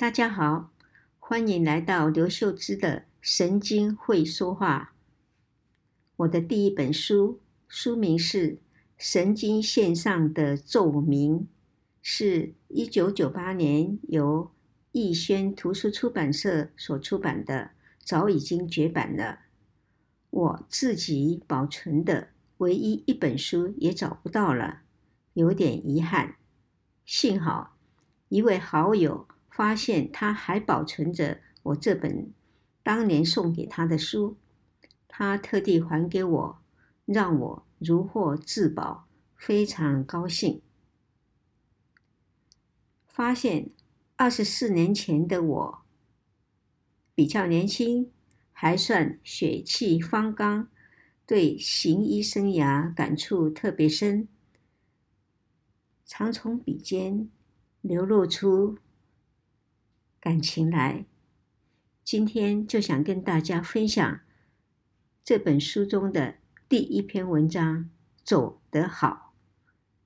大家好，欢迎来到刘秀芝的神经会说话。我的第一本书，书名是《神经线上的奏鸣》，是一九九八年由逸轩图书出版社所出版的，早已经绝版了。我自己保存的唯一一本书也找不到了，有点遗憾。幸好一位好友。发现他还保存着我这本当年送给他的书，他特地还给我，让我如获至宝，非常高兴。发现二十四年前的我比较年轻，还算血气方刚，对行医生涯感触特别深，常从笔尖流露出。感情来，今天就想跟大家分享这本书中的第一篇文章，走得好。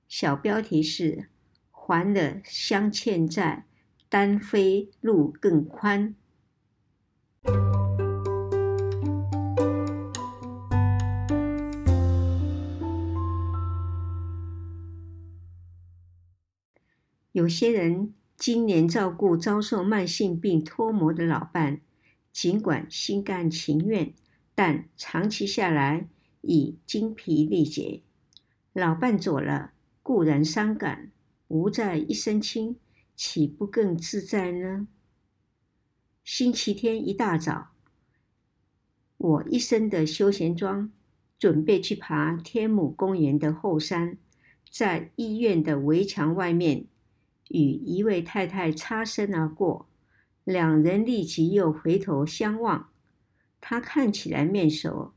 小标题是“还了相欠债，单飞路更宽”。有些人。今年照顾遭受慢性病拖磨的老伴，尽管心甘情愿，但长期下来已精疲力竭。老伴走了固然伤感，无债一身轻，岂不更自在呢？星期天一大早，我一身的休闲装，准备去爬天母公园的后山，在医院的围墙外面。与一位太太擦身而过，两人立即又回头相望。他看起来面熟，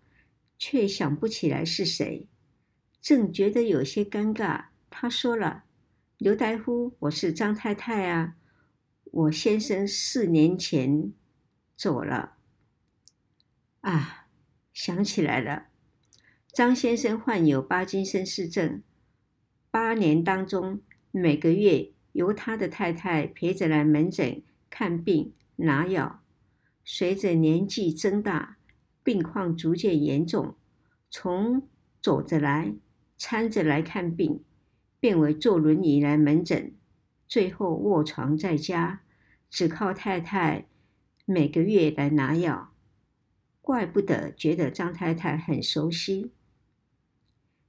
却想不起来是谁。正觉得有些尴尬，他说了：“刘大夫，我是张太太啊，我先生四年前走了。”啊，想起来了，张先生患有帕金森氏症，八年当中每个月。由他的太太陪着来门诊看病拿药，随着年纪增大，病况逐渐严重，从走着来、搀着来看病，变为坐轮椅来门诊，最后卧床在家，只靠太太每个月来拿药。怪不得觉得张太太很熟悉，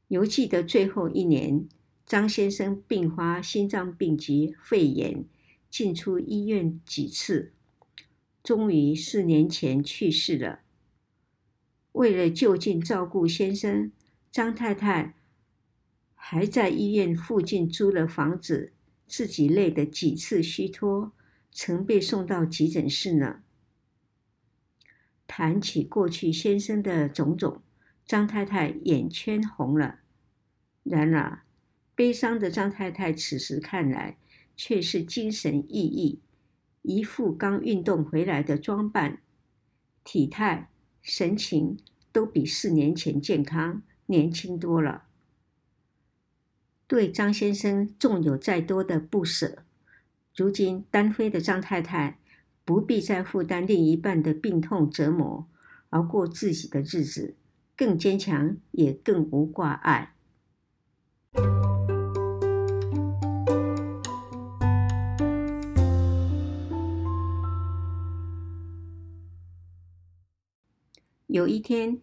犹记得最后一年。张先生并发心脏病及肺炎，进出医院几次，终于四年前去世了。为了就近照顾先生，张太太还在医院附近租了房子，自己累得几次虚脱，曾被送到急诊室呢。谈起过去先生的种种，张太太眼圈红了。然而，悲伤的张太太此时看来却是精神奕奕，一副刚运动回来的装扮，体态、神情都比四年前健康、年轻多了。对张先生纵有再多的不舍，如今单飞的张太太不必再负担另一半的病痛折磨，而过自己的日子，更坚强，也更无挂碍。有一天，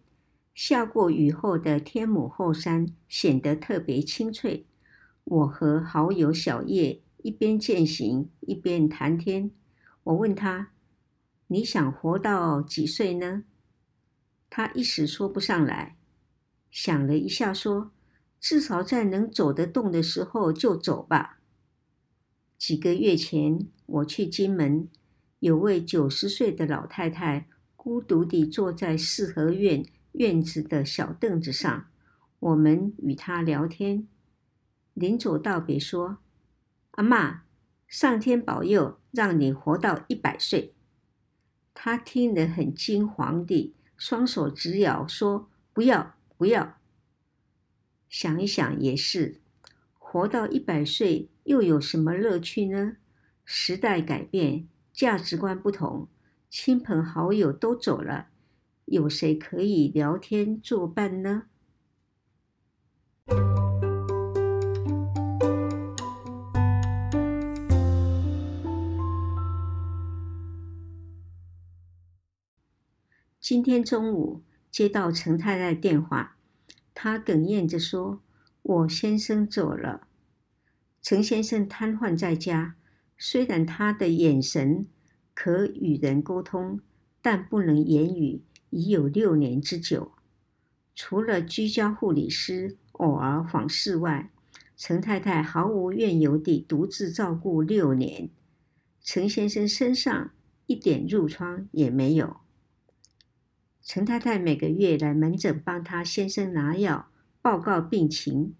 下过雨后的天母后山显得特别清脆。我和好友小叶一边健行一边谈天。我问他：“你想活到几岁呢？”他一时说不上来，想了一下说：“至少在能走得动的时候就走吧。”几个月前，我去金门，有位九十岁的老太太。孤独地坐在四合院院子的小凳子上，我们与他聊天。临走道别说：“阿嬷，上天保佑，让你活到一百岁。”他听得很惊惶地，双手直摇，说：“不要，不要。”想一想也是，活到一百岁又有什么乐趣呢？时代改变，价值观不同，亲朋好友都走了，有谁可以聊天作伴呢？今天中午接到陈太太电话，她哽咽着说：“我先生走了。”陈先生瘫痪在家，虽然他的眼神可与人沟通，但不能言语，已有六年之久。除了居家护理师偶尔访视外，陈太太毫无怨由地独自照顾六年。陈先生身上一点褥疮也没有。陈太太每个月来门诊帮她先生拿药，报告病情。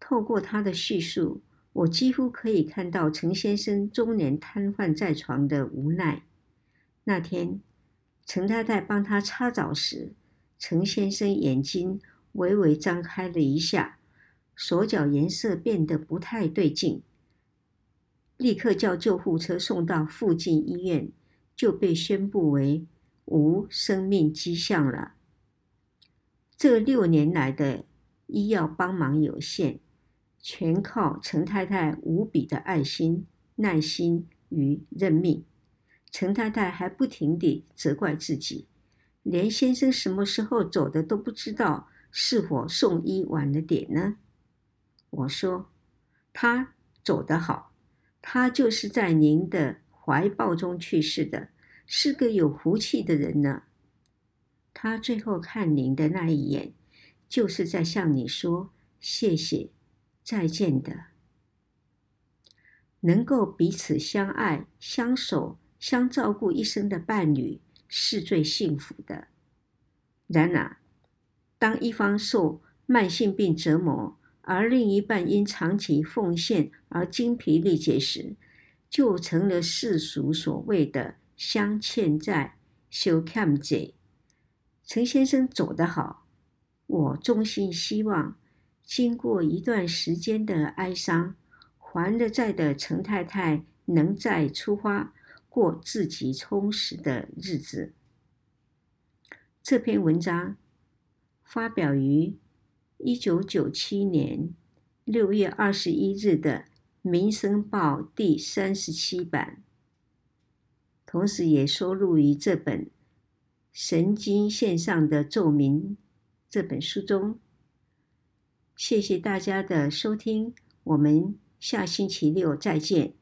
透过他的叙述，我几乎可以看到陈先生中年瘫痪在床的无奈。那天，陈太太帮他擦澡时，陈先生眼睛微微张开了一下，手脚颜色变得不太对劲，立刻叫救护车送到附近医院，就被宣布为无生命迹象了。这六年来的医药帮忙有限。全靠陈太太无比的爱心、耐心与认命。陈太太还不停地责怪自己，连先生什么时候走的都不知道，是否送医晚了点呢？我说，他走得好，他就是在您的怀抱中去世的，是个有福气的人呢。他最后看您的那一眼，就是在向你说谢谢。再见的，能够彼此相爱、相守、相照顾一生的伴侣是最幸福的。然而，当一方受慢性病折磨，而另一半因长期奉献而精疲力竭时，就成了世俗所谓的“相欠债”、“修欠债”。陈先生走得好，我衷心希望。经过一段时间的哀伤，还了债的陈太太能再出发，过自己充实的日子。这篇文章发表于一九九七年六月二十一日的《民生报》第三十七版，同时也收录于这本《神经线上的奏鸣》这本书中。谢谢大家的收听我们下星期六再见。